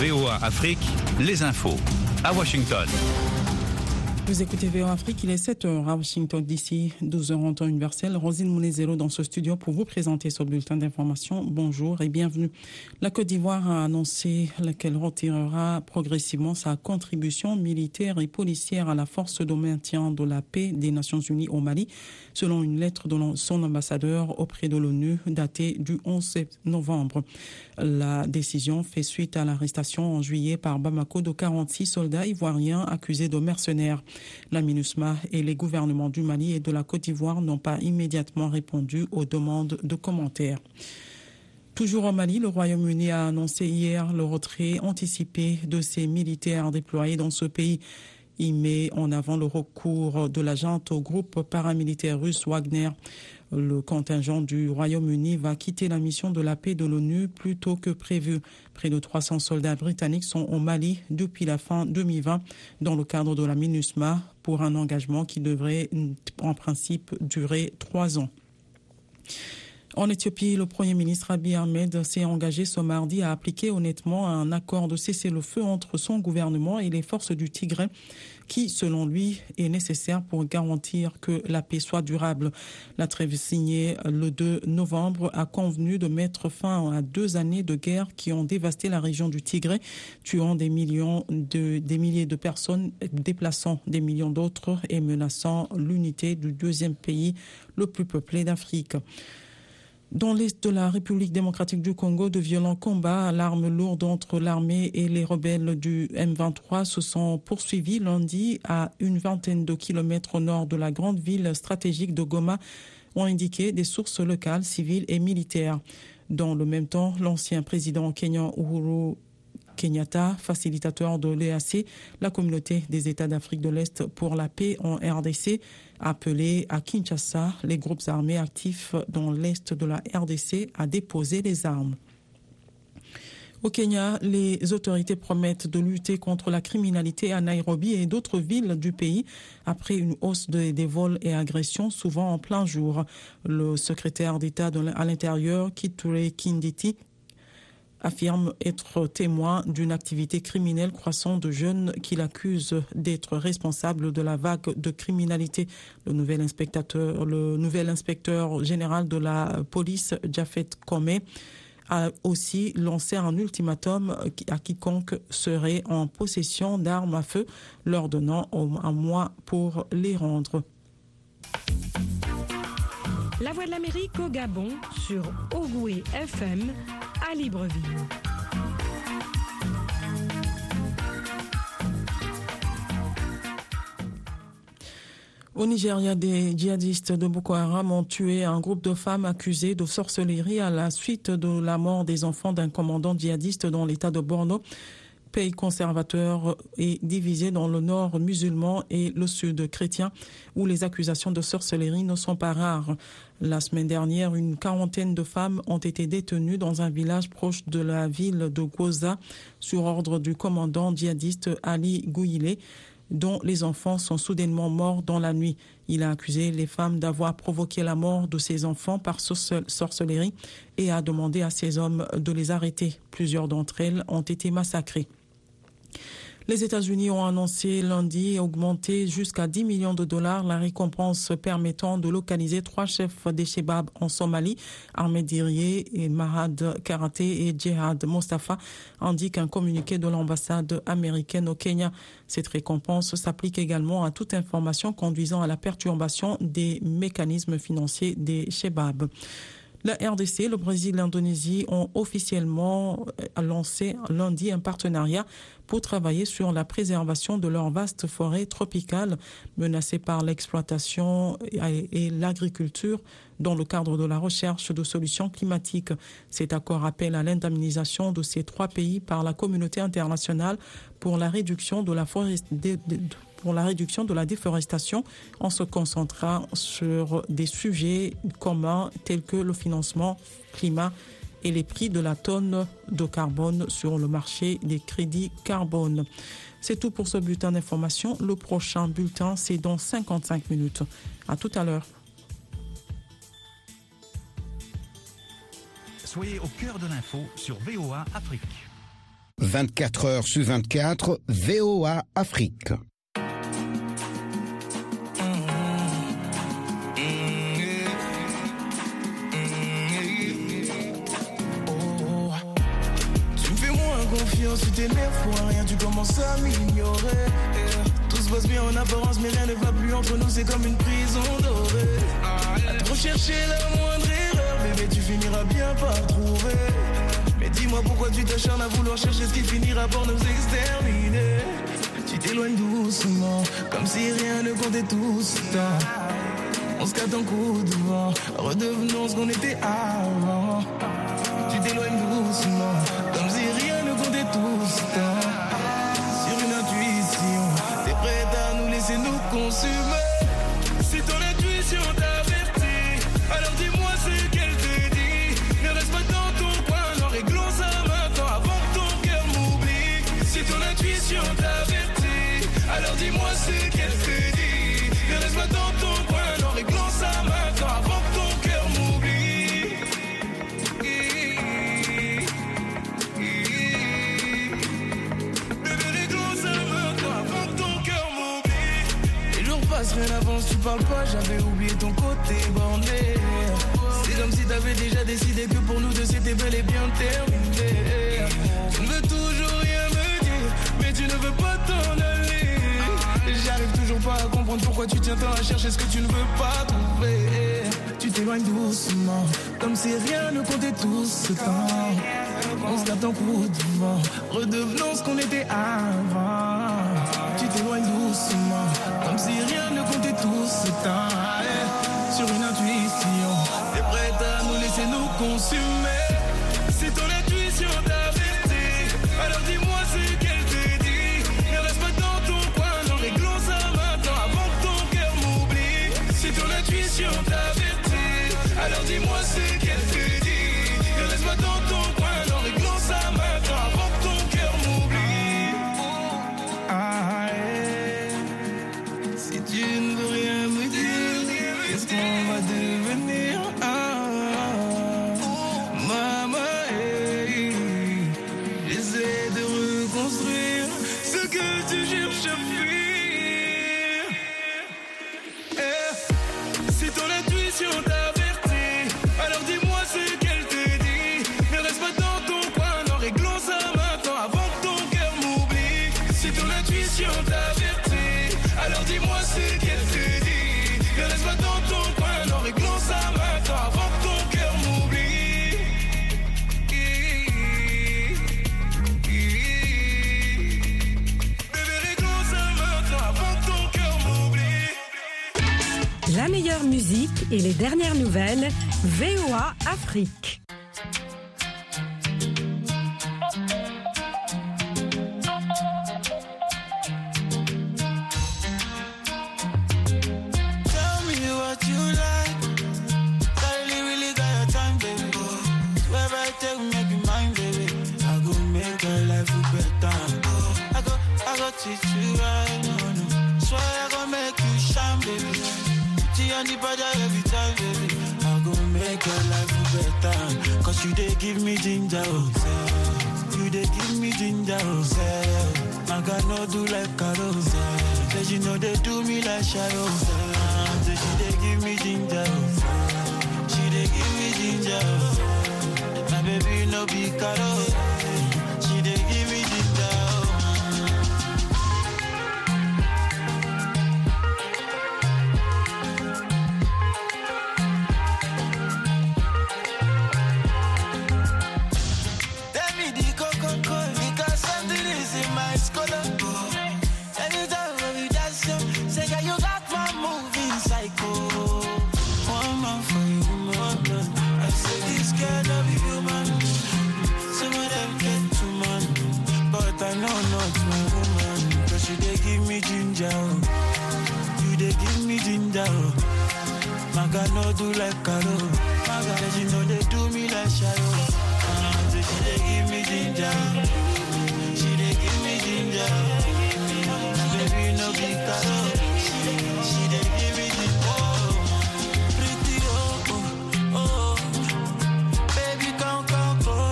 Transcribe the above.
VOA Afrique, les infos. À Washington. Vous écoutez VOA Afrique, il est 7h à Washington d'ici, 12h en temps universel. Rosine Mounezero dans ce studio pour vous présenter ce bulletin d'information. Bonjour et bienvenue. La Côte d'Ivoire a annoncé qu'elle retirera progressivement sa contribution militaire et policière à la force de maintien de la paix des Nations Unies au Mali, selon une lettre de son ambassadeur auprès de l'ONU datée du 11 novembre. La décision fait suite à l'arrestation en juillet par Bamako de 46 soldats ivoiriens accusés de mercenaires. La MINUSMA et les gouvernements du Mali et de la Côte d'Ivoire n'ont pas immédiatement répondu aux demandes de commentaires. Toujours au Mali, le Royaume-Uni a annoncé hier le retrait anticipé de ses militaires déployés dans ce pays. Il met en avant le recours de la junte au groupe paramilitaire russe Wagner. Le contingent du Royaume-Uni va quitter la mission de la paix de l'ONU plus tôt que prévu. Près de 300 soldats britanniques sont au Mali depuis la fin 2020 dans le cadre de la MINUSMA pour un engagement qui devrait en principe durer trois ans. En Éthiopie, le Premier ministre Abiy Ahmed s'est engagé ce mardi à appliquer honnêtement un accord de cessez-le-feu entre son gouvernement et les forces du Tigray qui, selon lui, est nécessaire pour garantir que la paix soit durable. La trêve signée le 2 novembre a convenu de mettre fin à deux années de guerre qui ont dévasté la région du Tigré, tuant des millions de, des milliers de personnes, déplaçant des millions d'autres et menaçant l'unité du deuxième pays le plus peuplé d'Afrique. Dans l'est de la République démocratique du Congo, de violents combats à l'arme lourde entre l'armée et les rebelles du M23 se sont poursuivis lundi à une vingtaine de kilomètres au nord de la grande ville stratégique de Goma, ont indiqué des sources locales, civiles et militaires. Dans le même temps, l'ancien président kenyan Uhuru Kenyatta, facilitateur de l'EAC, la communauté des États d'Afrique de l'Est pour la paix en RDC, appelé à Kinshasa les groupes armés actifs dans l'Est de la RDC à déposer les armes. Au Kenya, les autorités promettent de lutter contre la criminalité à Nairobi et d'autres villes du pays après une hausse des vols et agressions, souvent en plein jour. Le secrétaire d'État à l'intérieur, Kitule Kinditi, affirme être témoin d'une activité criminelle croissante de jeunes qu'il accuse d'être responsable de la vague de criminalité. Le nouvel inspecteur, général de la police, Jafet Kome, a aussi lancé un ultimatum à quiconque serait en possession d'armes à feu, leur donnant un mois pour les rendre. La Voix de l'Amérique au Gabon sur Ogoué FM à Libreville. Au Nigeria, des djihadistes de Boko Haram ont tué un groupe de femmes accusées de sorcellerie à la suite de la mort des enfants d'un commandant djihadiste dans l'état de Borno pays conservateur est divisé dans le nord musulman et le sud chrétien, où les accusations de sorcellerie ne sont pas rares. La semaine dernière, une quarantaine de femmes ont été détenues dans un village proche de la ville de Goza sur ordre du commandant djihadiste Ali Gouilé dont les enfants sont soudainement morts dans la nuit. Il a accusé les femmes d'avoir provoqué la mort de ses enfants par sorcellerie et a demandé à ses hommes de les arrêter. Plusieurs d'entre elles ont été massacrées. Les États-Unis ont annoncé lundi augmenter jusqu'à 10 millions de dollars la récompense permettant de localiser trois chefs des Shebab en Somalie, Ahmed Diriye et Mahad Karaté et Jihad Mustafa, indique un communiqué de l'ambassade américaine au Kenya. Cette récompense s'applique également à toute information conduisant à la perturbation des mécanismes financiers des Shebab. La RDC, le Brésil et l'Indonésie ont officiellement lancé lundi un partenariat pour travailler sur la préservation de leurs vastes forêts tropicales menacées par l'exploitation et l'agriculture dans le cadre de la recherche de solutions climatiques. Cet accord appelle à l'indemnisation de ces trois pays par la communauté internationale pour la réduction de la pour la réduction de la déforestation en se concentrant sur des sujets communs tels que le financement climat et les prix de la tonne de carbone sur le marché des crédits carbone. C'est tout pour ce bulletin d'information. Le prochain bulletin, c'est dans 55 minutes. À tout à l'heure. Soyez au cœur de l'info sur VOA Afrique. 24 heures sur 24, VOA Afrique. Confiance, tu t'énerves pour rien, tu commences à m'ignorer. Tout se passe bien en apparence, mais rien ne va plus entre nous, c'est comme une prison dorée. À trop chercher la moindre erreur, bébé, tu finiras bien par trouver. Mais dis-moi pourquoi tu t'acharnes à vouloir chercher ce qui finira par nous exterminer. Tu t'éloignes doucement, comme si rien ne comptait tout ce temps. On se capte en coup de vent, redevenons ce qu'on était avant. Tu t'éloignes doucement, Si ton intuition t'avertit, alors dis-moi ce qu'elle te dit. Ne reste pas dans ton coin, non, réglons ça maintenant avant que ton cœur m'oublie. Si ton intuition t'avertit, alors dis-moi ce parles pas, j'avais oublié ton côté borné. C'est comme si t'avais déjà décidé que pour nous deux c'était bel et bien terminé. Tu ne veux toujours rien me dire, mais tu ne veux pas t'en aller. J'arrive toujours pas à comprendre pourquoi tu tiens tant à chercher ce que tu ne veux pas trouver. Tu t'éloignes doucement, comme si rien ne comptait tout ce temps. On se capte en coup de ce qu'on était avant. Tu t'éloignes doucement, intuition t'avertit, alors dis-moi ce qu'elle te dit. Ne reste pas dans ton coin, non, réglons ça maintenant avant que ton cœur m'oublie. Bébé, réglons ça maintenant avant que ton cœur m'oublie. La meilleure musique et les dernières nouvelles, VOA Afrique. You they give me ginger, oh. You they give me ginger, oh. I got no do like carols. Oh, say you know they do me like shadow. Oh, say she they give me ginger. oh. She they give me ginger. oh. My baby no be caro. Oh, you got my moving psycho. One man for you, woman. I say this girl love you, human. Some of them get too man, but I know not my woman. Cause you they give me ginger, you they give me ginger. oh. Maga no do like Karo. Maga, you know they do me like Shadow. Uh, she they give me ginger. She they give me ginger. She didn't